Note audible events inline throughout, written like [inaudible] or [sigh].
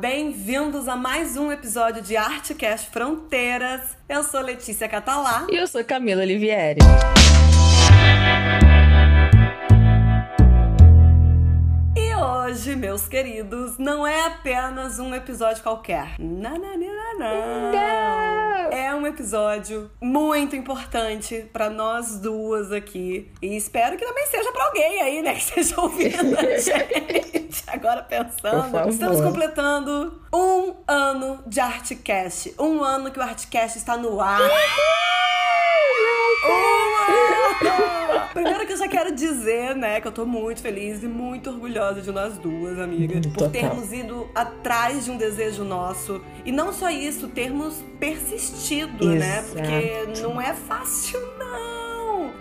bem-vindos a mais um episódio de Artcast Fronteiras. Eu sou Letícia Catalá. E eu sou Camila Olivieri. E hoje, meus queridos, não é apenas um episódio qualquer. Não, não, não, não, não. É um episódio muito importante para nós duas aqui. E espero que também seja para alguém aí, né, [laughs] que esteja ouvindo a [laughs] gente. Agora pensando. Estamos completando um ano de Artcast. Um ano que o Artcast está no ar. Primeiro que eu já quero dizer, né, que eu tô muito feliz e muito orgulhosa de nós duas, amiga, por termos ido atrás de um desejo nosso. E não só isso, termos persistido, Exato. né? Porque não é fácil,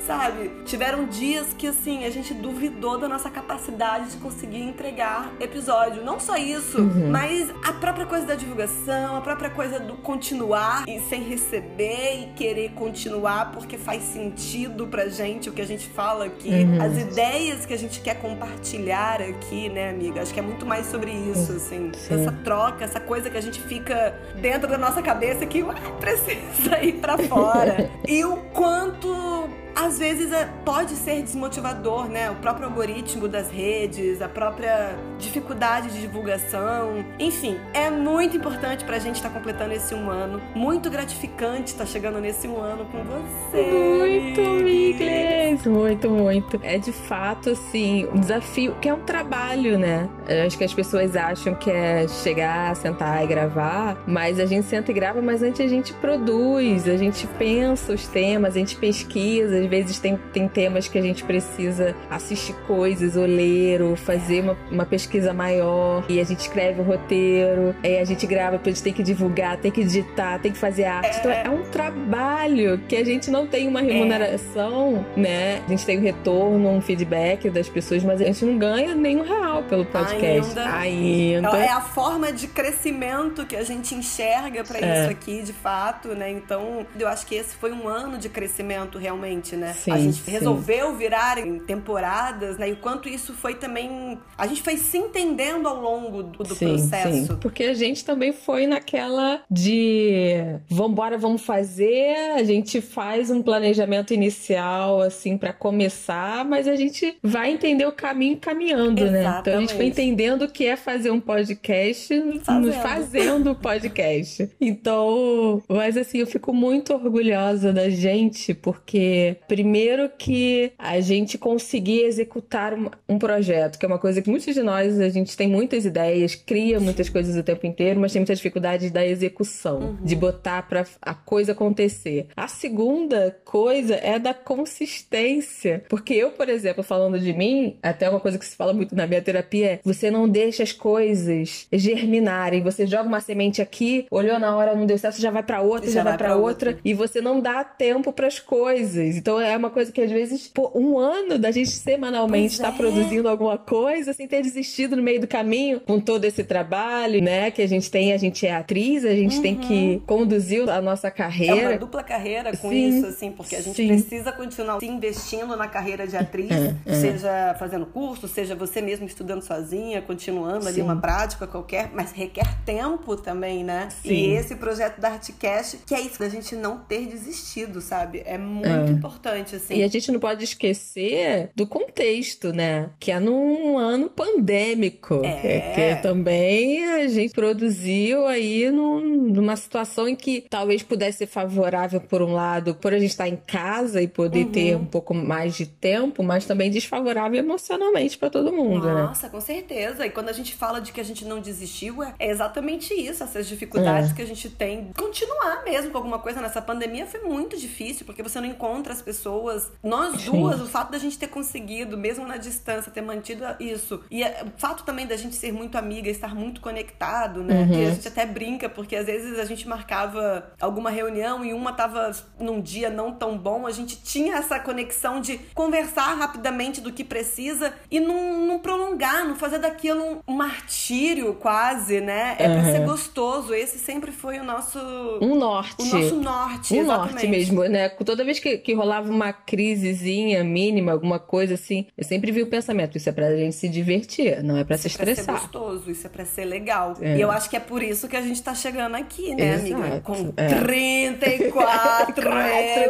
sabe? Tiveram dias que, assim, a gente duvidou da nossa capacidade de conseguir entregar episódio. Não só isso, uhum. mas a própria coisa da divulgação, a própria coisa do continuar e sem receber e querer continuar porque faz sentido pra gente o que a gente fala aqui. Uhum. As ideias que a gente quer compartilhar aqui, né, amiga? Acho que é muito mais sobre isso, assim. Sim. Essa troca, essa coisa que a gente fica dentro da nossa cabeça que ué, precisa [laughs] ir pra fora. [laughs] e o quanto às vezes é, pode ser desmotivador, né? O próprio algoritmo das redes, a própria dificuldade de divulgação. Enfim, é muito importante pra gente estar tá completando esse um ano. Muito gratificante estar tá chegando nesse um ano com você. Muito, Migles! Muito, muito. É de fato, assim, um desafio, que é um trabalho, né? Eu acho que as pessoas acham que é chegar, sentar e gravar, mas a gente senta e grava, mas antes a gente produz, a gente pensa os temas, a gente pesquisa, vezes tem, tem temas que a gente precisa assistir coisas, ou ler, ou fazer uma, uma pesquisa maior. E a gente escreve o roteiro, aí a gente grava, depois a gente tem que divulgar, tem que editar, tem que fazer arte. Então é um trabalho que a gente não tem uma remuneração, né? A gente tem um retorno, um feedback das pessoas, mas a gente não ganha nenhum real pelo podcast. Ainda. Ainda. É a forma de crescimento que a gente enxerga para é. isso aqui, de fato, né? Então, eu acho que esse foi um ano de crescimento realmente, né? Sim, a gente sim. resolveu virar em temporadas, né? E o quanto isso foi também. A gente foi se entendendo ao longo do, do sim, processo. Sim. Porque a gente também foi naquela de vambora, vamos fazer, a gente faz um planejamento inicial, assim, para começar, mas a gente vai entender o caminho caminhando, Exatamente. né? Então a gente foi entendendo o que é fazer um podcast fazendo, fazendo podcast. Então, mas assim, eu fico muito orgulhosa da gente, porque Primeiro que a gente conseguir executar um projeto, que é uma coisa que muitos de nós, a gente tem muitas ideias, cria muitas coisas o tempo inteiro, mas tem muita dificuldade da execução, uhum. de botar para a coisa acontecer. A segunda coisa é da consistência, porque eu, por exemplo, falando de mim, até uma coisa que se fala muito na minha terapia é: você não deixa as coisas germinarem, você joga uma semente aqui, olhou na hora, não deu certo, já vai para outra, já, já vai para outra, outra, e você não dá tempo para as coisas. Então é uma coisa que às vezes, pô, um ano da gente semanalmente estar tá é. produzindo alguma coisa, sem ter desistido no meio do caminho, com todo esse trabalho, né, que a gente tem, a gente é atriz, a gente uhum. tem que uhum. conduzir a nossa carreira. É uma dupla carreira com sim, isso, assim, porque a gente sim. precisa continuar se investindo na carreira de atriz, é, é. seja fazendo curso, seja você mesmo estudando sozinha, continuando sim. ali uma prática qualquer, mas requer tempo também, né? E esse projeto da Artcast, que é isso, da gente não ter desistido, sabe? É muito é. importante importante, assim. E a gente não pode esquecer do contexto, né? Que é num ano pandêmico. É. é que também a gente produziu aí num, numa situação em que talvez pudesse ser favorável por um lado, por a gente estar em casa e poder uhum. ter um pouco mais de tempo, mas também desfavorável emocionalmente para todo mundo, Nossa, né? Nossa, com certeza. E quando a gente fala de que a gente não desistiu, é exatamente isso, essas dificuldades é. que a gente tem. Continuar mesmo com alguma coisa nessa pandemia foi muito difícil, porque você não encontra as pessoas pessoas. Nós duas, Sim. o fato da gente ter conseguido, mesmo na distância, ter mantido isso. E é, o fato também da gente ser muito amiga, estar muito conectado, né? Uhum. a gente até brinca, porque às vezes a gente marcava alguma reunião e uma tava num dia não tão bom, a gente tinha essa conexão de conversar rapidamente do que precisa e não, não prolongar, não fazer daquilo um martírio quase, né? É uhum. pra ser gostoso. Esse sempre foi o nosso. Um norte. O nosso norte, um exatamente. norte mesmo, né? Toda vez que, que rolava dava uma crisezinha mínima, alguma coisa assim, eu sempre vi o pensamento: isso é pra gente se divertir, não é pra isso se estressar. Isso é pra ser gostoso, isso é pra ser legal. É. E eu acho que é por isso que a gente tá chegando aqui, né, Exato. amiga? Com é. 34 [laughs]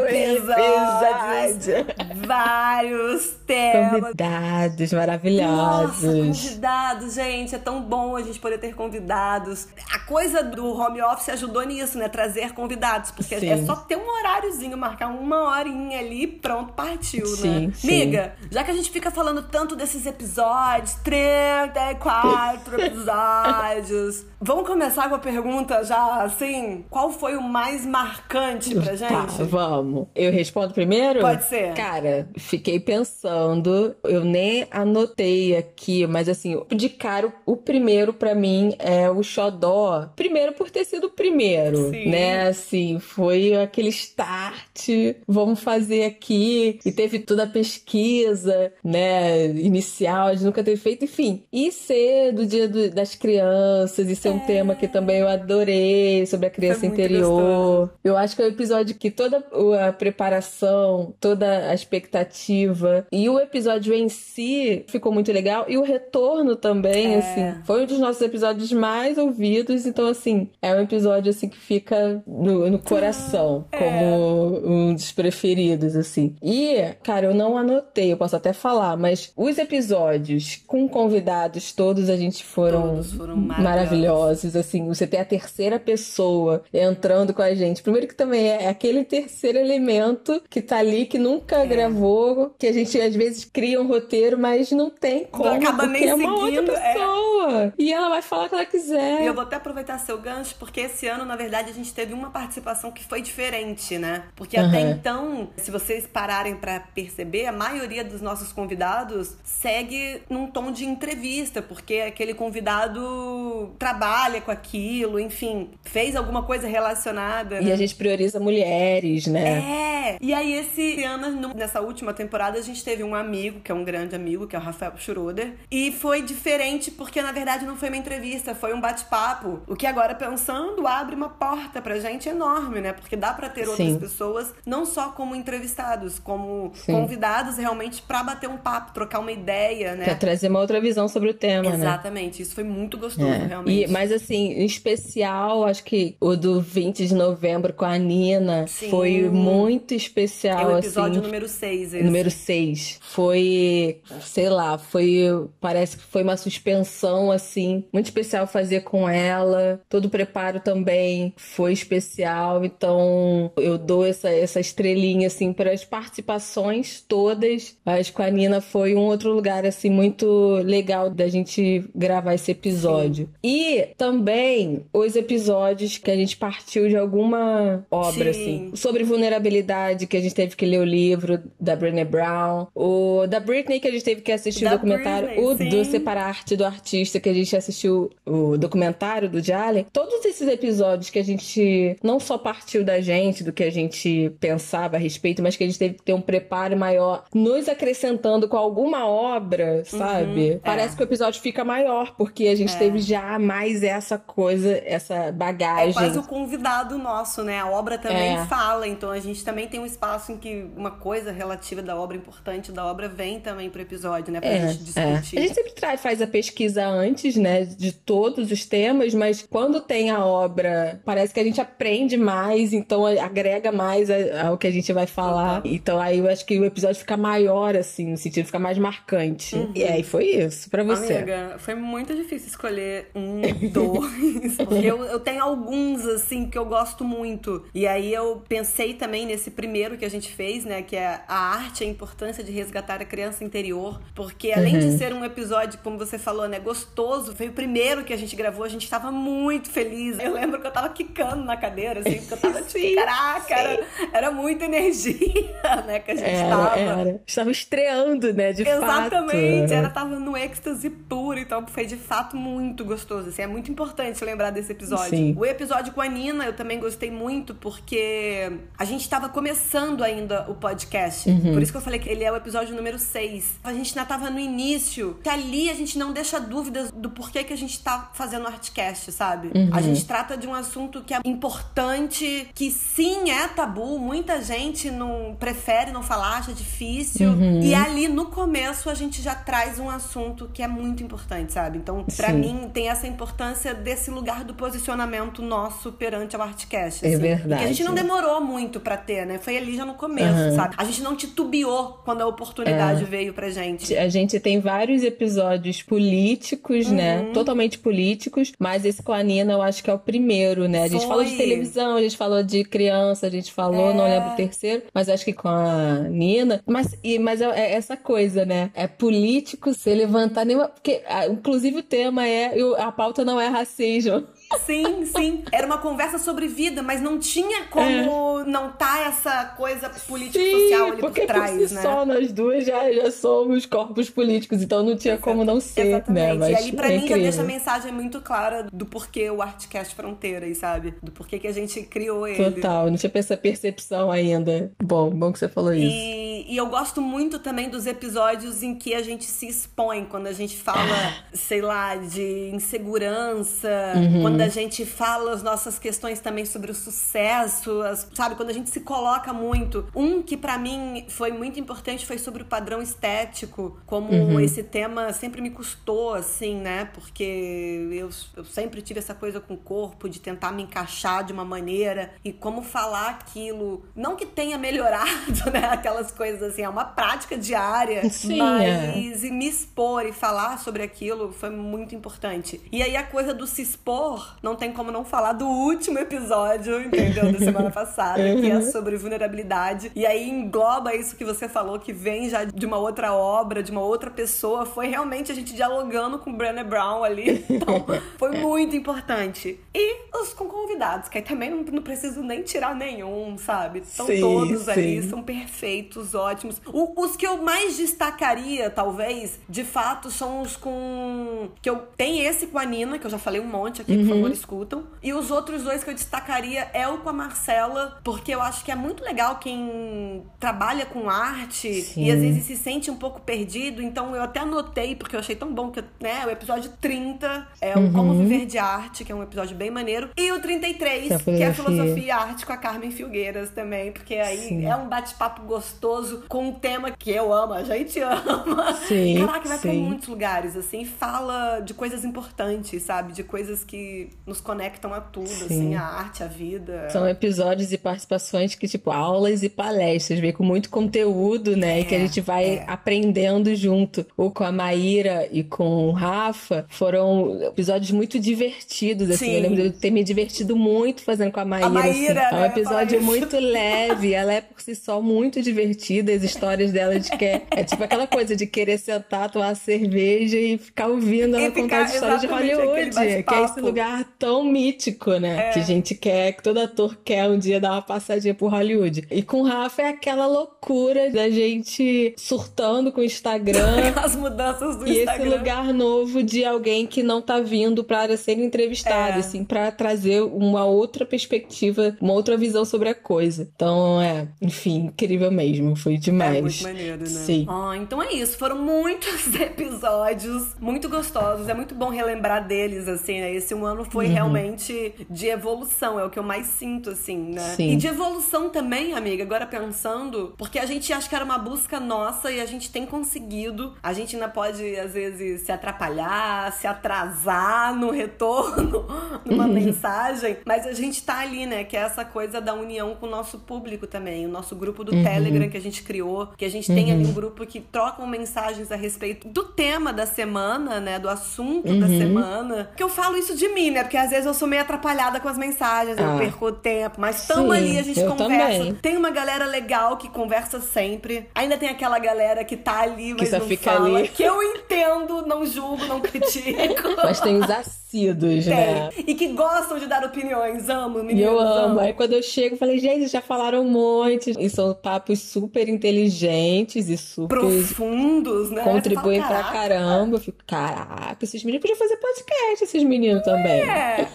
episódios, episódios, vários temas. Convidados maravilhosos. Nossa, convidados, gente, é tão bom a gente poder ter convidados. A coisa do home office ajudou nisso, né? Trazer convidados, porque é Sim. é só ter um horáriozinho, marcar uma horinha ali, pronto, partiu, sim, né? Sim. Miga, já que a gente fica falando tanto desses episódios, 34 [laughs] episódios, vamos começar com a pergunta já assim, qual foi o mais marcante pra tá, gente? Tá, vamos. Eu respondo primeiro? Pode ser. Cara, fiquei pensando, eu nem anotei aqui, mas assim, de cara, o primeiro para mim é o Xodó. Primeiro por ter sido o primeiro, Sim. né? Assim, foi aquele start, vamos fazer aqui. E teve toda a pesquisa, né, inicial, a gente nunca teve feito, enfim. E ser do dia do, das crianças, e ser é. um tema que também eu adorei, sobre a criança interior. Eu acho que é o um episódio que toda a preparação, toda a expectativa e o episódio em si ficou muito legal. E o retorno também, é. assim, foi um dos nossos episódios mais ouvidos. Então, assim, é um episódio assim que fica no, no coração, é. como um dos preferidos, assim. E, cara, eu não anotei, eu posso até falar, mas os episódios com convidados, todos a gente foram, todos foram maravilhosos. Assim, você ter a terceira pessoa entrando com a gente. Primeiro que também é aquele terceiro elemento que tá ali, que nunca é. gravou, que a gente às vezes cria um roteiro, mas não tem como. Não acaba nem é uma seguindo, outra é. pessoa. É. E ela vai falar o que ela quiser. E eu vou até aproveitar seu gancho, porque esse ano, na verdade, a gente teve uma participação que foi diferente, né? Porque uhum. até então, se vocês pararem para perceber, a maioria dos nossos convidados segue num tom de entrevista, porque aquele convidado trabalha com aquilo, enfim, fez alguma coisa relacionada. E a gente prioriza mulheres, né? É. E aí, esse ano, nessa última temporada, a gente teve um amigo, que é um grande amigo, que é o Rafael Schroeder. E foi diferente porque, na verdade, não foi uma entrevista, foi um bate-papo. O que agora, pensando, abre uma porta pra gente enorme, né? Porque dá para ter Sim. outras pessoas, não só como entrevistados, como Sim. convidados realmente para bater um papo, trocar uma ideia, né? Pra trazer uma outra visão sobre o tema, Exatamente. né? Exatamente. Isso foi muito gostoso, é. realmente. E, mas, assim, em especial, acho que o do 20 de novembro com a Nina Sim. foi muito especial, É o episódio assim. número 6, esse. Número 6. Foi, sei lá, foi, parece que foi uma suspensão, assim, muito especial fazer com ela. Todo o preparo também foi especial, então eu dou essa, essa estrelinha, assim, para as participações todas. Acho que a Nina foi um outro lugar, assim, muito legal da gente gravar esse episódio. Sim. E também os episódios que a gente partiu de alguma obra, Sim. assim. Sobre vulnerabilidade, que a gente teve que ler o livro da Brené Brown. O da Britney, que a gente teve que assistir da o documentário. Britney, o sim. do Separar Arte do Artista, que a gente assistiu o documentário do Jalen. Todos esses episódios que a gente não só partiu da gente, do que a gente pensava a respeito, mas que a gente teve que ter um preparo maior, nos acrescentando com alguma obra, sabe? Uhum, Parece é. que o episódio fica maior, porque a gente é. teve já mais essa coisa, essa bagagem. É quase o convidado nosso, né? A obra também é. fala, então a gente também tem um espaço em que uma coisa relativa da obra, importante da obra, vem também pro episódio, né? Pra é, gente discutir. É. A gente sempre traz, faz a pesquisa antes, né? De todos os temas, mas quando tem a obra, parece que a gente aprende mais, então agrega mais ao que a gente vai falar. Uhum. Então aí eu acho que o episódio fica maior, assim, no sentido fica mais marcante. Uhum. E aí foi isso, pra você. Amiga, foi muito difícil escolher um, [laughs] dois, porque eu, eu tenho alguns, assim, que eu gosto muito. E aí eu pensei também nesse primeiro que a gente fez, né? Que é a arte, a importância de resgatar a criança interior. Porque além uhum. de ser um episódio, como você falou, né, gostoso, foi o primeiro que a gente gravou, a gente tava muito feliz. Eu lembro que eu tava quicando na cadeira, assim, porque eu tava [laughs] tipo, caraca, era, era, muita energia, [laughs] né, que a gente era, tava. Era. Estava estreando, né, de Exatamente, fato. Exatamente, ela tava no êxtase puro, então foi de fato muito gostoso. Assim, é muito importante lembrar desse episódio. Sim. O episódio com a Nina eu também gostei muito, porque a gente tava começando ainda o podcast. Uhum. Por isso que eu falei que ele é o episódio número 6. A gente ainda tava no início, que ali a gente não deixa dúvidas do porquê que a gente tá fazendo o Artcast, sabe? Uhum. A gente trata de um assunto que é importante, que sim é tabu, muita gente não prefere não falar, acha difícil. Uhum. E ali no começo a gente já traz um assunto que é muito importante, sabe? Então, para mim, tem essa importância desse lugar do posicionamento nosso perante o Artcast. É assim. É verdade. que a gente não demorou muito para ter, né? Foi ali já no começo, uhum. sabe? A gente não titubeou quando a oportunidade é. veio pra gente. A gente tem vários episódios políticos, né? uhum. né? Totalmente políticos, mas esse com a Nina eu acho que é o primeiro, né? A gente Foi. falou de televisão, a gente falou de criança, a gente falou, é. não lembro o terceiro, mas acho que com a Nina. Mas, e, mas é, é essa coisa, né? É político se levantar nenhuma. Porque, inclusive, o tema é. A pauta não é racismo. Sim, sim. Era uma conversa sobre vida, mas não tinha como é. não tá essa coisa político-social ali porque por trás, por si né? só nós duas já, já somos corpos políticos, então não tinha como não ser, né? Exatamente. né? Mas e ali pra é mim já deixa a mensagem muito clara do porquê o Artcast Fronteiras, sabe? Do porquê que a gente criou ele. Total, não tinha essa percepção ainda. Bom, bom que você falou isso. E, eu gosto muito também dos episódios em que a gente se expõe, quando a gente fala, sei lá, de insegurança, uhum. quando quando a gente fala as nossas questões também sobre o sucesso, as, sabe? Quando a gente se coloca muito. Um que para mim foi muito importante foi sobre o padrão estético, como uhum. esse tema sempre me custou, assim, né? Porque eu, eu sempre tive essa coisa com o corpo, de tentar me encaixar de uma maneira e como falar aquilo. Não que tenha melhorado, [laughs] né? Aquelas coisas assim, é uma prática diária. Sim, mas é. e me expor e falar sobre aquilo foi muito importante. E aí a coisa do se expor não tem como não falar do último episódio, entendeu? Da semana passada, que é uhum. sobre vulnerabilidade. E aí engloba isso que você falou, que vem já de uma outra obra, de uma outra pessoa. Foi realmente a gente dialogando com o Brené Brown ali. [laughs] Então, foi muito importante. E os com convidados, que aí também não, não preciso nem tirar nenhum, sabe? Estão todos sim. ali, são perfeitos, ótimos. O, os que eu mais destacaria, talvez, de fato, são os com. Que eu tenho esse com a Nina, que eu já falei um monte aqui, uhum favor, escutam. E os outros dois que eu destacaria é o com a Marcela, porque eu acho que é muito legal quem trabalha com arte Sim. e às vezes se sente um pouco perdido. Então eu até anotei, porque eu achei tão bom que, né, o episódio 30 é o uhum. Como Viver de Arte, que é um episódio bem maneiro. E o 33, é que é a Filosofia e Arte com a Carmen Filgueiras também, porque aí Sim. é um bate-papo gostoso com um tema que eu amo, a gente [laughs] ama. Sim, Caraca, vai pra muitos lugares, assim, fala de coisas importantes, sabe? De coisas que nos conectam a tudo, Sim. assim, a arte, a vida. São episódios e participações que, tipo, aulas e palestras, vem com muito conteúdo, né? É, e que a gente vai é. aprendendo junto. Ou com a Maíra e com o Rafa, foram episódios muito divertidos, assim. Sim. Eu lembro de ter me divertido muito fazendo com a Maíra. A Maíra assim. É um episódio muito leve, ela é por si só muito divertida, as histórias dela de que é, é tipo aquela coisa de querer sentar, tomar cerveja e ficar ouvindo ela contar as histórias de Hollywood, que é esse lugar lugar tão mítico, né? É. Que a gente quer, que todo ator quer um dia dar uma passadinha por Hollywood. E com o Rafa é aquela loucura da gente surtando com o Instagram. [laughs] As mudanças do e Instagram. E esse lugar novo de alguém que não tá vindo para ser entrevistado, é. assim, para trazer uma outra perspectiva, uma outra visão sobre a coisa. Então, é, enfim, incrível mesmo. Foi demais. É muito maneiro, né? Sim. Ah, então é isso. Foram muitos [laughs] episódios muito gostosos. É muito bom relembrar deles, assim, né? Esse um ano foi uhum. realmente de evolução, é o que eu mais sinto, assim, né? Sim. E de evolução também, amiga, agora pensando, porque a gente acha que era uma busca nossa e a gente tem conseguido. A gente ainda pode, às vezes, se atrapalhar, se atrasar no [laughs] retorno, numa uhum. mensagem, mas a gente tá ali, né? Que é essa coisa da união com o nosso público também, o nosso grupo do uhum. Telegram que a gente criou, que a gente tem ali um uhum. grupo que trocam mensagens a respeito do tema da semana, né? Do assunto da uhum. semana. Que eu falo isso de mim, né? Porque às vezes eu sou meio atrapalhada com as mensagens, ah. eu perco o tempo. Mas tamo ali, a gente conversa. Também. Tem uma galera legal que conversa sempre. Ainda tem aquela galera que tá ali, mas que não fala. Ali. Que eu entendo, não julgo, não critico. [laughs] mas tem os assíduos, tem. né? E que gostam de dar opiniões. Amo, meninos. Eu amo. amo. Aí quando eu chego, eu falei, gente, já falaram um monte. E são papos super inteligentes e super. Profundos, né? Contribuem fala, pra caramba. Eu fico, caraca, esses meninos podiam fazer podcast, esses meninos também. É.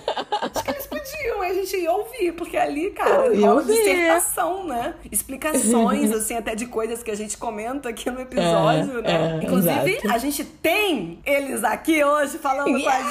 Acho que eles podiam podiam, a gente ia ouvir, porque ali, cara, é uma dissertação, né? Explicações, [laughs] assim, até de coisas que a gente comenta aqui no episódio, é, né? É, Inclusive, exato. a gente tem eles aqui hoje falando yeah.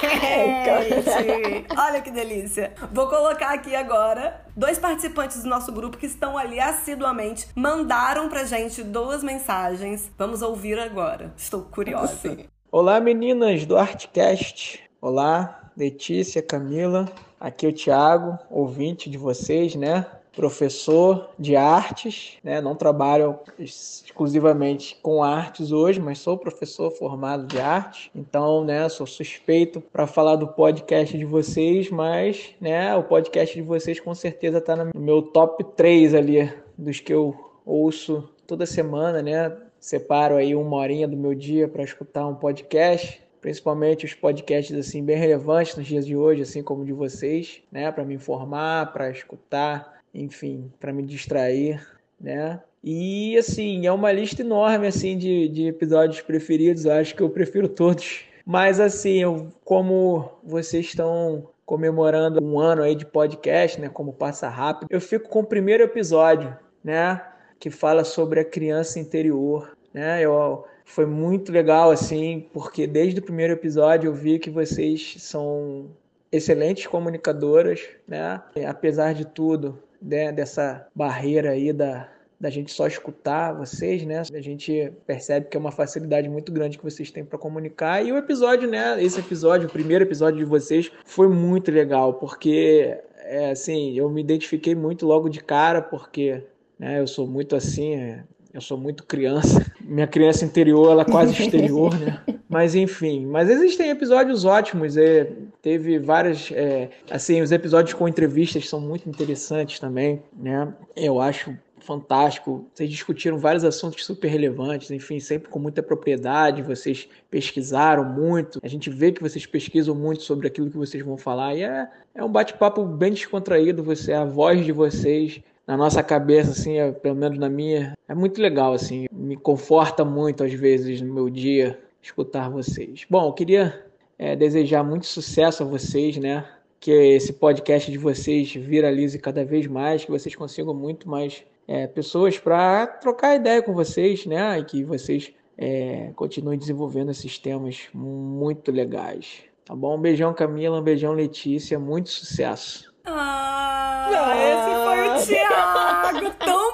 com a gente. Olha que delícia. Vou colocar aqui agora dois participantes do nosso grupo que estão ali assiduamente, mandaram pra gente duas mensagens. Vamos ouvir agora. Estou curiosa. Olá, meninas do Artcast. Olá, Letícia, Camila. Aqui é o Thiago, ouvinte de vocês, né? Professor de artes, né? Não trabalho exclusivamente com artes hoje, mas sou professor formado de arte. Então, né, sou suspeito para falar do podcast de vocês, mas, né, o podcast de vocês com certeza está no meu top 3 ali dos que eu ouço toda semana, né? separo aí uma horinha do meu dia para escutar um podcast, principalmente os podcasts assim bem relevantes nos dias de hoje, assim como de vocês, né, para me informar, para escutar, enfim, para me distrair, né? E assim, é uma lista enorme assim de, de episódios preferidos, eu acho que eu prefiro todos. Mas assim, eu, como vocês estão comemorando um ano aí de podcast, né, como passa rápido, eu fico com o primeiro episódio, né? que fala sobre a criança interior. Né? Eu, foi muito legal, assim, porque desde o primeiro episódio eu vi que vocês são excelentes comunicadoras, né? apesar de tudo, né? dessa barreira aí da, da gente só escutar vocês, né? A gente percebe que é uma facilidade muito grande que vocês têm para comunicar. E o episódio, né? Esse episódio, o primeiro episódio de vocês, foi muito legal, porque é, assim, eu me identifiquei muito logo de cara, porque né? Eu sou muito assim, eu sou muito criança. Minha criança interior, ela é quase [laughs] exterior, né? Mas enfim, mas existem episódios ótimos. É, teve várias, é, assim, os episódios com entrevistas são muito interessantes também, né? Eu acho fantástico. Vocês discutiram vários assuntos super relevantes, enfim, sempre com muita propriedade. Vocês pesquisaram muito. A gente vê que vocês pesquisam muito sobre aquilo que vocês vão falar. E é, é um bate-papo bem descontraído. Você, a voz de vocês na nossa cabeça, assim, é, pelo menos na minha, é muito legal, assim, me conforta muito às vezes no meu dia escutar vocês. Bom, eu queria é, desejar muito sucesso a vocês, né? Que esse podcast de vocês viralize cada vez mais, que vocês consigam muito mais é, pessoas para trocar ideia com vocês, né? E que vocês é, continuem desenvolvendo esses temas muito legais. Tá bom? Um beijão, Camila, um beijão, Letícia, muito sucesso. Ah, esse foi o Thiago! Tão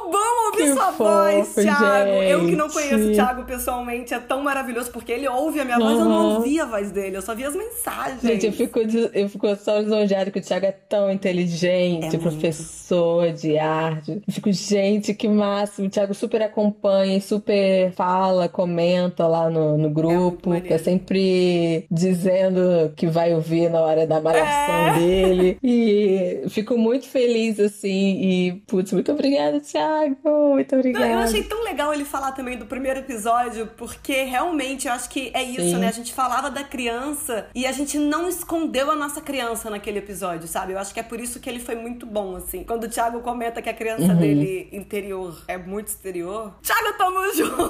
que sua fofo, voz, Thiago! Gente. Eu que não conheço o Thiago pessoalmente, é tão maravilhoso, porque ele ouve a minha uhum. voz, eu não ouvia a voz dele, eu só via as mensagens. Gente, eu fico, eu fico só lisonjeada que o Thiago é tão inteligente, é professor muito. de arte. Eu fico, gente, que máximo! O Thiago super acompanha, super fala, comenta lá no, no grupo, é, é sempre dizendo que vai ouvir na hora da malhação é. dele. E fico muito feliz, assim. E, putz, muito obrigada, Thiago. Muito obrigada. Não, eu achei tão legal ele falar também do primeiro episódio, porque realmente eu acho que é isso, Sim. né? A gente falava da criança e a gente não escondeu a nossa criança naquele episódio, sabe? Eu acho que é por isso que ele foi muito bom, assim. Quando o Thiago comenta que a criança uhum. dele interior é muito exterior. Thiago, tamo junto!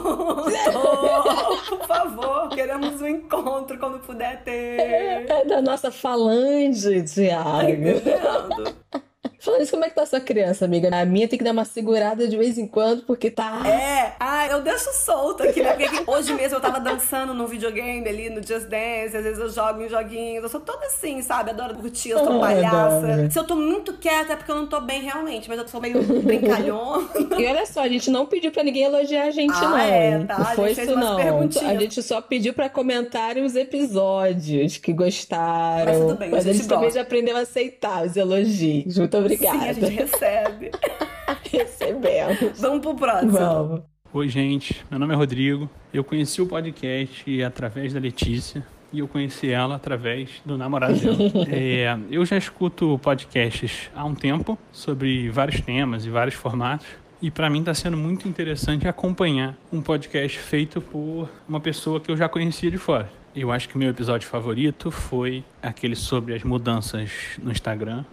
por favor, queremos um encontro quando puder ter. É, é da nossa falange, Thiago. Ai, falando. Isso, como é que tá sua criança, amiga? A minha tem que dar uma segurada de vez em quando, porque tá. É, ah, eu deixo solto aqui, né? Porque hoje mesmo eu tava dançando num videogame ali no Just Dance, às vezes eu jogo em joguinhos. Eu sou toda assim, sabe? Adoro curtir, eu sou oh, palhaça. Se eu tô muito quieta é porque eu não tô bem realmente, mas eu sou meio brincalhona. E olha só, a gente não pediu pra ninguém elogiar a gente, ah, não. É, tá? Não foi isso, não. A gente só pediu pra comentarem os episódios que gostaram. Mas tudo bem, mas a gente, a gente também já aprendeu a aceitar os elogios. Muito obrigada. Sim, a gente recebe. [laughs] Recebemos. Vamos pro próximo. Vamos. Oi, gente. Meu nome é Rodrigo. Eu conheci o podcast através da Letícia e eu conheci ela através do namorado dela. [laughs] é, eu já escuto podcasts há um tempo sobre vários temas e vários formatos. E para mim está sendo muito interessante acompanhar um podcast feito por uma pessoa que eu já conhecia de fora. Eu acho que o meu episódio favorito foi aquele sobre as mudanças no Instagram,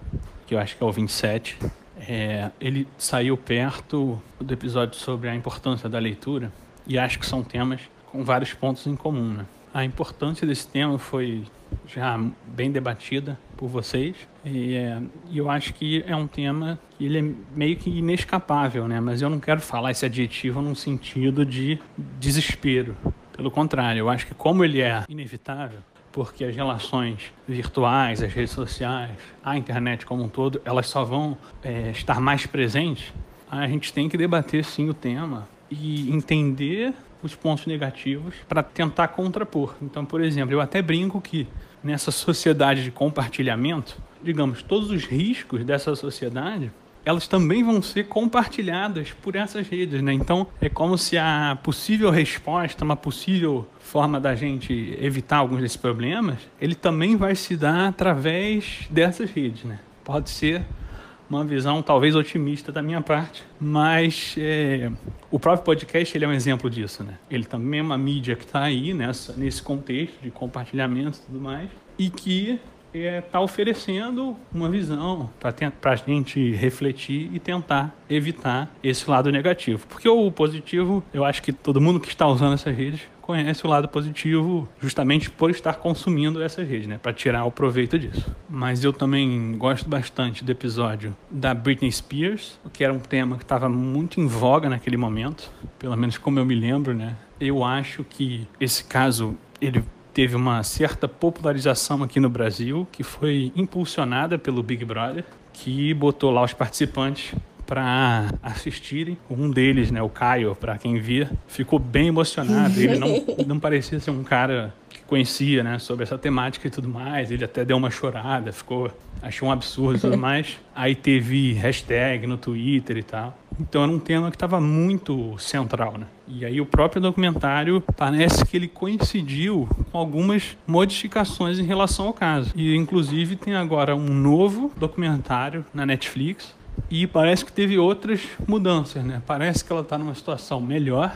que eu acho que é o 27. É, ele saiu perto do episódio sobre a importância da leitura e acho que são temas com vários pontos em comum. Né? A importância desse tema foi já bem debatida por vocês. E, é, eu acho que é um tema que ele é meio que inescapável, né? Mas eu não quero falar esse adjetivo num sentido de desespero. Pelo contrário, eu acho que como ele é inevitável, porque as relações virtuais, as redes sociais, a internet como um todo, elas só vão é, estar mais presentes. A gente tem que debater sim o tema e entender os pontos negativos para tentar contrapor. Então, por exemplo, eu até brinco que nessa sociedade de compartilhamento, digamos, todos os riscos dessa sociedade elas também vão ser compartilhadas por essas redes, né? Então é como se a possível resposta, uma possível forma da gente evitar alguns desses problemas, ele também vai se dar através dessas redes, né? Pode ser uma visão talvez otimista da minha parte, mas é, o próprio podcast ele é um exemplo disso, né? Ele também é uma mídia que está aí nessa, nesse contexto de compartilhamento e tudo mais, e que está é, tá oferecendo uma visão para a gente refletir e tentar evitar esse lado negativo. Porque o positivo, eu acho que todo mundo que está usando essas redes conhece o lado positivo justamente por estar consumindo essas redes, né, para tirar o proveito disso. Mas eu também gosto bastante do episódio da Britney Spears, que era um tema que estava muito em voga naquele momento, pelo menos como eu me lembro, né? Eu acho que esse caso ele teve uma certa popularização aqui no Brasil, que foi impulsionada pelo Big Brother, que botou lá os participantes para assistirem. Um deles, né, o Caio, para quem via, ficou bem emocionado. Ele não, [laughs] não parecia ser um cara conhecia, né, sobre essa temática e tudo mais. Ele até deu uma chorada, ficou achou um absurdo e tudo [laughs] mais. Aí teve hashtag no Twitter e tal. Então era um tema que estava muito central, né? E aí o próprio documentário parece que ele coincidiu com algumas modificações em relação ao caso. E inclusive tem agora um novo documentário na Netflix e parece que teve outras mudanças, né? Parece que ela está numa situação melhor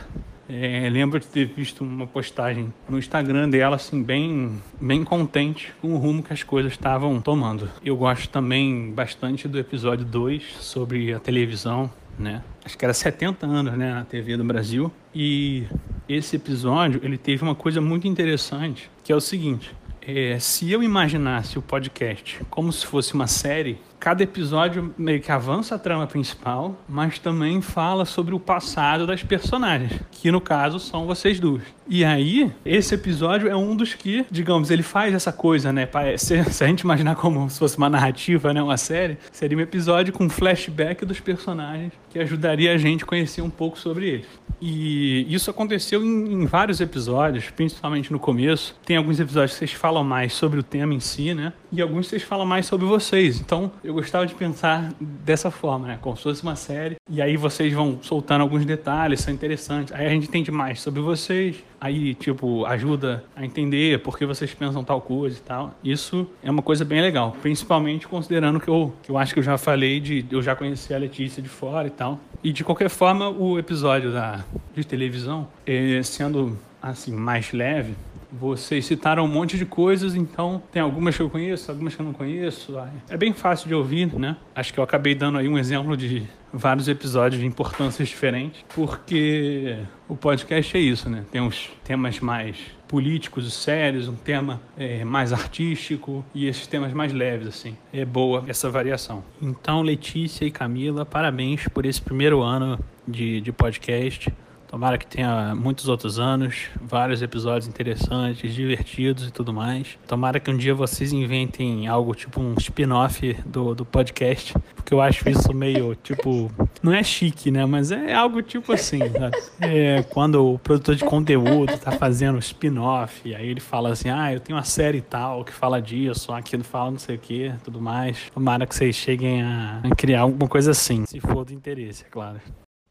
é, lembro de ter visto uma postagem no Instagram dela, assim, bem, bem contente com o rumo que as coisas estavam tomando. Eu gosto também bastante do episódio 2 sobre a televisão, né? Acho que era 70 anos, né, na TV do Brasil. E esse episódio, ele teve uma coisa muito interessante, que é o seguinte. É, se eu imaginasse o podcast como se fosse uma série, cada episódio meio que avança a trama principal, mas também fala sobre o passado das personagens, que no caso são vocês duas. E aí, esse episódio é um dos que, digamos, ele faz essa coisa, né? Se, [laughs] se a gente imaginar como se fosse uma narrativa, né? Uma série, seria um episódio com flashback dos personagens que ajudaria a gente a conhecer um pouco sobre eles. E isso aconteceu em, em vários episódios, principalmente no começo. Tem alguns episódios que vocês falam mais sobre o tema em si, né? E alguns vocês falam mais sobre vocês. Então, eu gostava de pensar dessa forma, né? Como se fosse uma série. E aí vocês vão soltando alguns detalhes, são interessantes. Aí a gente entende mais sobre vocês, aí, tipo, ajuda a entender por que vocês pensam tal coisa e tal. Isso é uma coisa bem legal, principalmente considerando que eu, que eu acho que eu já falei de eu já conheci a Letícia de fora e tal. E de qualquer forma, o episódio da, de televisão, é, sendo assim mais leve, vocês citaram um monte de coisas, então tem algumas que eu conheço, algumas que eu não conheço. É bem fácil de ouvir, né? Acho que eu acabei dando aí um exemplo de vários episódios de importâncias diferentes, porque o podcast é isso, né? Tem uns temas mais políticos e sérios, um tema é, mais artístico e esses temas mais leves, assim. É boa essa variação. Então, Letícia e Camila, parabéns por esse primeiro ano de, de podcast. Tomara que tenha muitos outros anos, vários episódios interessantes, divertidos e tudo mais. Tomara que um dia vocês inventem algo tipo um spin-off do, do podcast, porque eu acho isso meio [laughs] tipo. Não é chique, né? Mas é algo tipo assim, sabe? É, quando o produtor de conteúdo tá fazendo spin-off, e aí ele fala assim: ah, eu tenho uma série tal que fala disso, aquilo fala não sei o que, tudo mais. Tomara que vocês cheguem a criar alguma coisa assim, se for do interesse, é claro.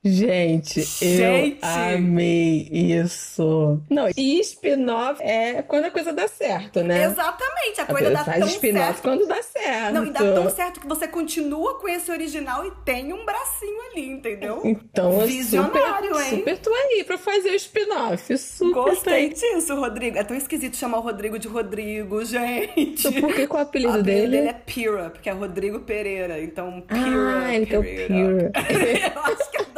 Gente, Gente, eu amei isso. Não, e spin-off é quando a coisa dá certo, né? Exatamente, a coisa a dá faz spin-off quando dá certo. Não, e dá tão certo que você continua com esse original e tem um bracinho ali, entendeu? Então, Visionário, super, hein? Super tô aí pra fazer o spin-off. Super Gostei disso, Rodrigo. É tão esquisito chamar o Rodrigo de Rodrigo, gente. Então, por que qual é o apelido, o apelido dele? dele é Pira, porque é Rodrigo Pereira. Então, Pira. Ah, ele tem o Pira. [laughs] eu acho que é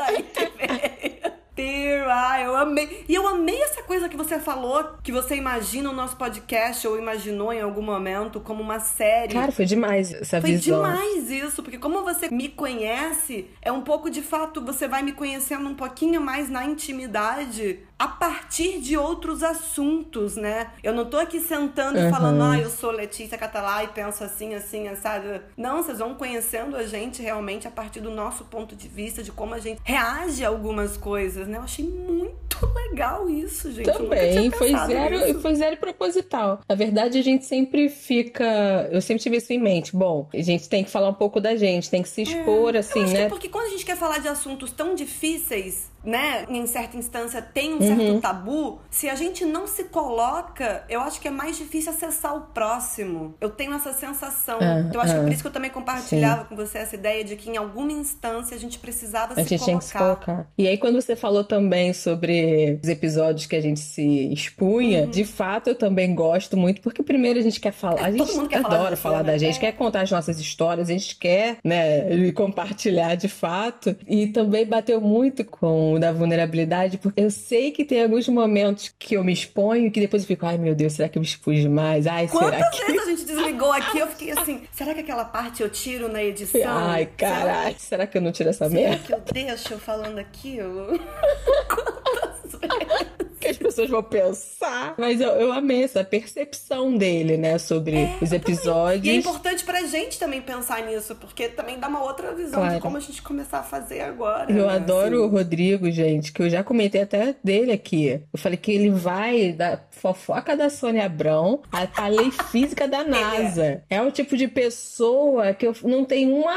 Ah, eu amei. E eu amei essa coisa que você falou, que você imagina o nosso podcast ou imaginou em algum momento como uma série. Cara, foi demais essa foi visão. Foi demais isso, porque como você me conhece, é um pouco de fato, você vai me conhecendo um pouquinho mais na intimidade a partir de outros assuntos, né? Eu não tô aqui sentando e falando, ah, eu sou Letícia Catalá e penso assim, assim, sabe? Não, vocês vão conhecendo a gente realmente a partir do nosso ponto de vista, de como a gente reage a algumas coisas, né? Eu achei muito legal isso, gente. Também, foi zero, nisso. foi zero proposital. Na verdade, a gente sempre fica. Eu sempre tive isso em mente. Bom, a gente tem que falar um pouco da gente, tem que se expor, é, assim, né? É porque quando a gente quer falar de assuntos tão difíceis, né, em certa instância tem um certo uhum. tabu, se a gente não se coloca, eu acho que é mais difícil acessar o próximo. Eu tenho essa sensação. É, então, acho é, que por isso que eu também compartilhava sim. com você essa ideia de que em alguma instância a gente precisava a se gente colocar. Tinha que se colocar. E aí, quando você falou também sobre os episódios que a gente se expunha, uhum. de fato eu também gosto muito, porque primeiro a gente quer falar. É, a gente quer adora falar, falar da gente, é. quer contar as nossas histórias, a gente quer, né, [laughs] compartilhar de fato. E também bateu muito com da vulnerabilidade, porque eu sei que tem alguns momentos que eu me exponho que depois eu fico, ai meu Deus, será que eu me expus demais? Ai, Quantas será que... vezes a gente [laughs] desligou aqui? Eu fiquei assim, será que aquela parte eu tiro na edição? Ai, caralho, será, será que eu não tiro essa será merda? que eu deixo falando aquilo? [laughs] Quantas vezes? Que as pessoas vão pensar. Mas eu, eu amei essa percepção dele, né, sobre é, os episódios. E é importante pra gente também pensar nisso, porque também dá uma outra visão claro. de como a gente começar a fazer agora. Eu né? adoro assim. o Rodrigo, gente, que eu já comentei até dele aqui. Eu falei que ele vai da fofoca da Sônia Abrão à lei física da [laughs] NASA. É. é o tipo de pessoa que eu não tem um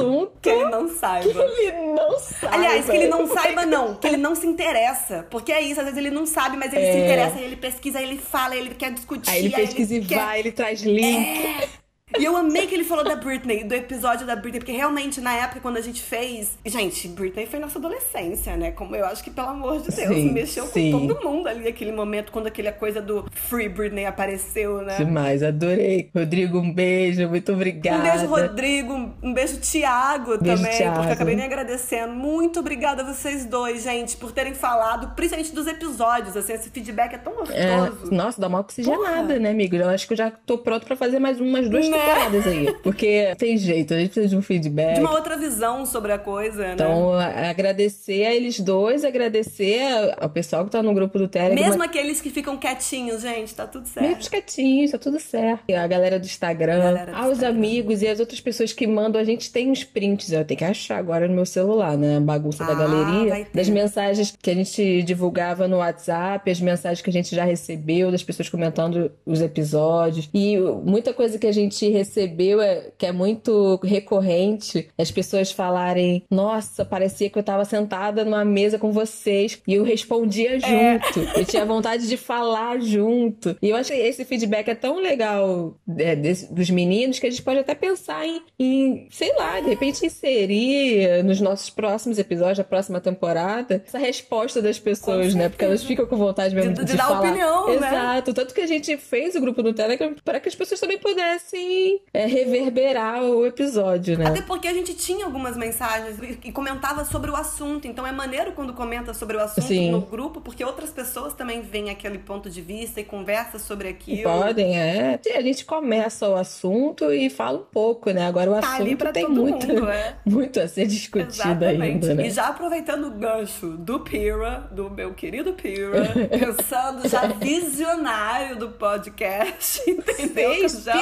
assunto que ele não saiba. Que ele não saiba. Aliás, que ele não saiba, não. Que ele não se interessa. Porque é isso, às vezes ele não sabe, mas ele é. se interessa, ele pesquisa, ele fala, ele quer discutir. Aí ele pesquisa ele e quer... vai, ele traz link. É. E eu amei que ele falou da Britney, do episódio da Britney, porque realmente na época quando a gente fez. Gente, Britney foi nossa adolescência, né? Como eu acho que, pelo amor de Deus, sim, mexeu sim. com todo mundo ali aquele momento, quando aquela coisa do Free Britney apareceu, né? Demais, adorei. Rodrigo, um beijo, muito obrigada. Um beijo, Rodrigo. Um beijo, Tiago também, Thiago. porque eu acabei nem agradecendo. Muito obrigada a vocês dois, gente, por terem falado, principalmente dos episódios. Assim, esse feedback é tão gostoso. É, nossa, dá uma oxigenada, Porra. né, amigo? Eu acho que eu já tô pronto pra fazer mais umas duas né? aí. Porque tem jeito, a gente precisa de um feedback. De uma outra visão sobre a coisa, né? Então, agradecer a eles dois, agradecer ao pessoal que tá no grupo do Telegram. Mesmo aqueles que ficam quietinhos, gente, tá tudo certo. Mesmo quietinhos, tá tudo certo. A galera do Instagram, galera do aos Instagram. amigos e as outras pessoas que mandam, a gente tem uns prints, eu tenho que achar agora no meu celular, né? A bagunça ah, da galeria. Das mensagens que a gente divulgava no WhatsApp, as mensagens que a gente já recebeu, das pessoas comentando os episódios. E muita coisa que a gente recebeu é, que é muito recorrente, as pessoas falarem: Nossa, parecia que eu tava sentada numa mesa com vocês. E eu respondia é. junto. É. Eu tinha vontade de falar junto. E eu acho que esse feedback é tão legal é, desse, dos meninos que a gente pode até pensar em, em, sei lá, de repente inserir nos nossos próximos episódios, da próxima temporada, essa resposta das pessoas, né? Porque elas ficam com vontade mesmo de, de, de dar falar. opinião, né? Exato. Né? Tanto que a gente fez o grupo no Telegram para que as pessoas também pudessem é, reverberar o episódio, né? Até porque a gente tinha algumas mensagens e comentava sobre o assunto. Então é maneiro quando comenta sobre o assunto Sim. no grupo, porque outras pessoas também veem aquele ponto de vista e conversa sobre aquilo. Podem, é. A gente começa o assunto e fala um pouco, né? Agora o tá assunto tem muito, mundo, é. [laughs] muito a ser discutido Exatamente. ainda, né? E já aproveitando o gancho do Pira, do meu querido Pira, [laughs] pensando já visionário do podcast, entendeu? Sim, já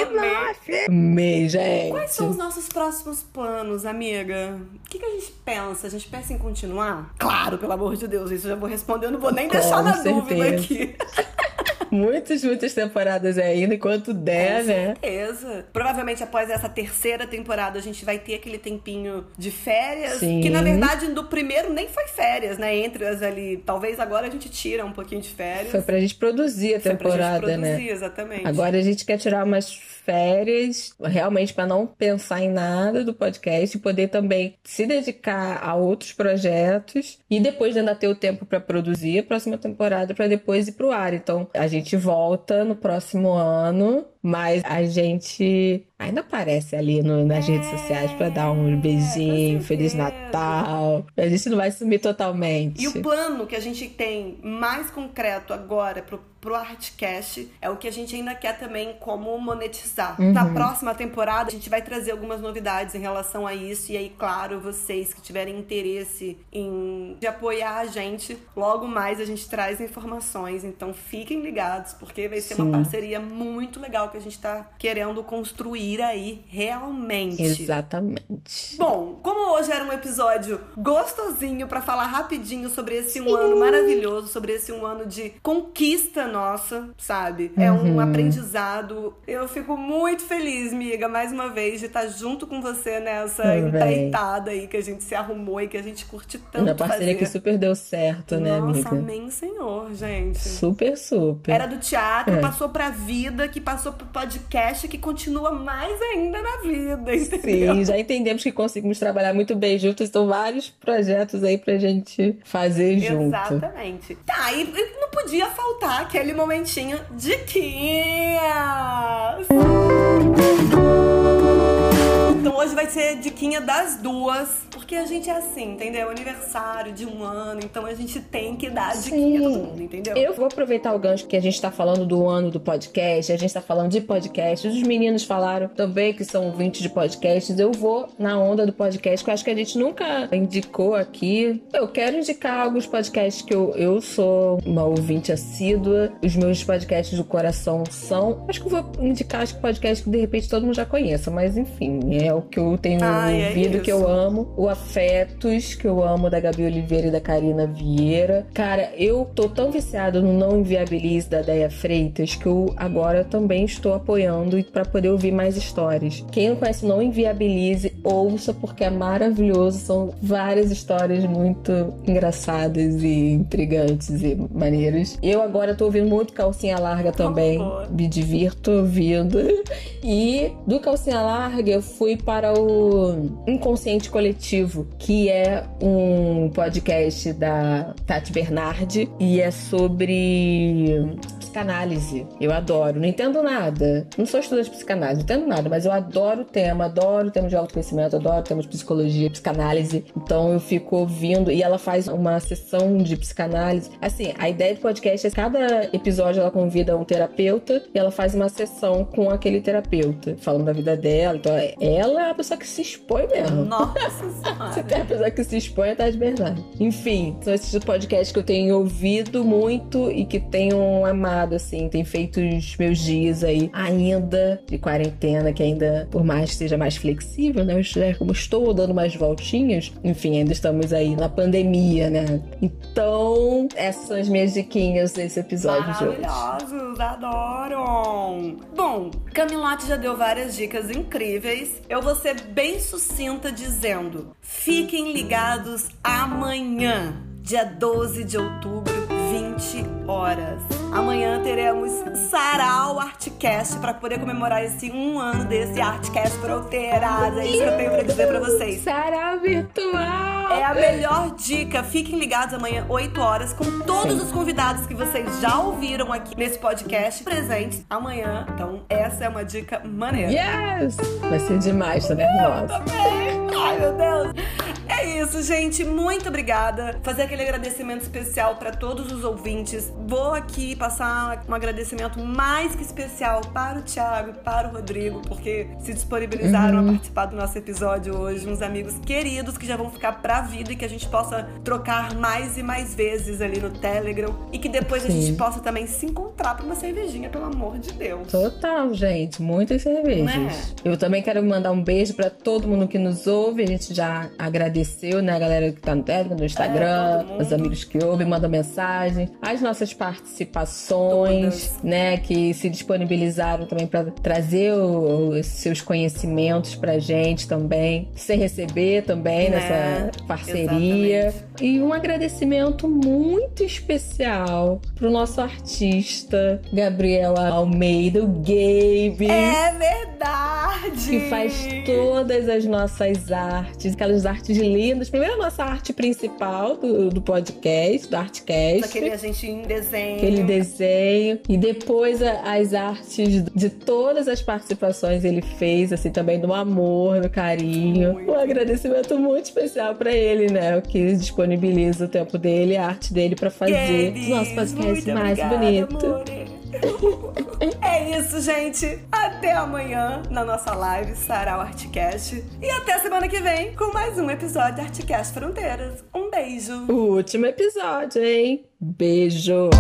amei. gente. Quais são os nossos próximos planos, amiga? O que, que, a gente pensa? A gente pensa em continuar? Claro, pelo amor de Deus, isso eu já vou responder, eu não vou nem Com deixar na certeza. dúvida aqui. [laughs] muitas, muitas temporadas ainda, enquanto der, Com né? certeza. Provavelmente após essa terceira temporada a gente vai ter aquele tempinho de férias. Sim. Que na verdade do primeiro nem foi férias, né? Entre as ali. Talvez agora a gente tira um pouquinho de férias. Foi pra gente produzir a foi temporada, pra gente né? produzir, né? Exatamente. Agora a gente quer tirar umas férias, realmente para não pensar em nada do podcast e poder também se dedicar a outros projetos e depois ainda ter o tempo para produzir a próxima temporada para depois ir pro ar. Então, a gente volta no próximo ano, mas a gente ainda aparece ali no, nas é, redes sociais para dar um beijinho, Feliz Natal. A gente não vai sumir totalmente. E o plano que a gente tem mais concreto agora pro pro Artcast é o que a gente ainda quer também como monetizar. Uhum. Na próxima temporada a gente vai trazer algumas novidades em relação a isso e aí, claro, vocês que tiverem interesse em apoiar a gente, logo mais a gente traz informações, então fiquem ligados porque vai ser Sim. uma parceria muito legal que a gente tá querendo construir aí realmente. Exatamente. Bom, como hoje era um episódio gostosinho para falar rapidinho sobre esse Sim. um ano maravilhoso, sobre esse um ano de conquista nossa, sabe? É um uhum. aprendizado. Eu fico muito feliz, miga, mais uma vez, de estar junto com você nessa Também. empreitada aí que a gente se arrumou e que a gente curte tanto. Uma parceria fazer. que super deu certo, né, Nossa, amiga? amém, senhor, gente. Super, super. Era do teatro, é. passou pra vida, que passou pro podcast, que continua mais ainda na vida, entendeu? Sim, já entendemos que conseguimos trabalhar muito bem juntos, então vários projetos aí pra gente fazer junto. Exatamente. Tá, e não podia faltar que aquele momentinho de diquinhas. Então hoje vai ser diquinha das duas, porque a gente é assim, entendeu? Aniversário de um ano, então a gente tem que dar diquinha a todo mundo, entendeu? Eu vou aproveitar o gancho que a gente tá falando do ano do podcast, a gente tá falando de podcast, os meninos falaram também que são 20 de podcasts, eu vou na onda do podcast, que eu acho que a gente nunca indicou aqui. Eu quero indicar alguns podcasts que eu, eu sou uma ouvinte assídua, os meus podcasts do coração são, acho que eu vou indicar acho que podcast que de repente todo mundo já conheça, mas enfim, é é o que eu tenho Ai, é ouvido, é que eu amo. O Afetos, que eu amo, da Gabi Oliveira e da Karina Vieira. Cara, eu tô tão viciado no Não Inviabilize da Deia Freitas que eu agora também estou apoiando para poder ouvir mais histórias. Quem não conhece Não Inviabilize, ouça porque é maravilhoso. São várias histórias muito engraçadas e intrigantes e maneiras. Eu agora tô ouvindo muito Calcinha Larga também. Oh, Me divirto ouvindo. E do Calcinha Larga eu fui para o Inconsciente Coletivo, que é um podcast da Tati Bernardi e é sobre psicanálise. Eu adoro. Não entendo nada. Não sou estudante de psicanálise, não entendo nada, mas eu adoro o tema, adoro o tema de autoconhecimento, adoro o tema de psicologia, psicanálise. Então eu fico ouvindo e ela faz uma sessão de psicanálise. Assim, a ideia do podcast é que cada episódio ela convida um terapeuta e ela faz uma sessão com aquele terapeuta, falando da vida dela. Então ela é a pessoa que se expõe mesmo. Nossa [laughs] senhora. Você tem a pessoa que se expõe, é de verdade. Enfim, são esses podcasts que eu tenho ouvido muito e que tenho amado assim, tem feito os meus dias aí ainda de quarentena, que ainda, por mais que seja mais flexível, né? Eu como estou dando mais voltinhas, enfim, ainda estamos aí na pandemia, né? Então, essas são as minhas diquinhas desse episódio de hoje. Maravilhosos, adoro! Bom, Camilote já deu várias dicas incríveis. Eu vou ser bem sucinta dizendo: fiquem ligados amanhã, dia 12 de outubro 20 horas. Amanhã teremos Sarau Artcast para poder comemorar esse um ano desse Artcast Fronteiras. É isso que eu tenho para dizer para vocês. Sarau virtual! É a melhor dica. Fiquem ligados amanhã, 8 horas, com todos Sim. os convidados que vocês já ouviram aqui nesse podcast presentes amanhã. Então, essa é uma dica maneira. Yes! Vai ser demais, tô nervosa. Eu também. Ai, meu Deus. É isso, gente. Muito obrigada. Fazer aquele agradecimento especial para todos os ouvintes. Vou aqui passar um agradecimento mais que especial para o Thiago e para o Rodrigo, porque se disponibilizaram uhum. a participar do nosso episódio hoje. Uns amigos queridos que já vão ficar pra vida e que a gente possa trocar mais e mais vezes ali no Telegram. E que depois Sim. a gente possa também se encontrar pra uma cervejinha, pelo amor de Deus. Total, gente. Muitas cervejas. Né? Eu também quero mandar um beijo para todo mundo que nos ouve. A gente já agradeceu, né? A galera que tá no Telegram, no Instagram, é, os amigos que ouvem, mandam mensagem. As nossas participações, Todas. né? Que se disponibilizaram também para trazer os seus conhecimentos pra gente também. Sem receber também é, nessa parceria. Exatamente. E um agradecimento muito especial pro nosso artista, Gabriel Almeida, o Gabe. É verdade! Que faz todas as nossas artes, aquelas artes lindas. Primeiro a nossa arte principal do, do podcast, do Artcast. Aquele a gente desenho. Aquele desenho. E depois as artes de todas as participações ele fez, assim, também do amor, do carinho. Muito. Um agradecimento muito especial para ele, né? O que disponibiliza o tempo dele, a arte dele para fazer o nosso podcast mais obrigada, bonito. Amore. [laughs] é isso, gente. Até amanhã na nossa live Sarau Artcast. E até semana que vem com mais um episódio de Artcast Fronteiras. Um beijo. O último episódio, hein? Beijo.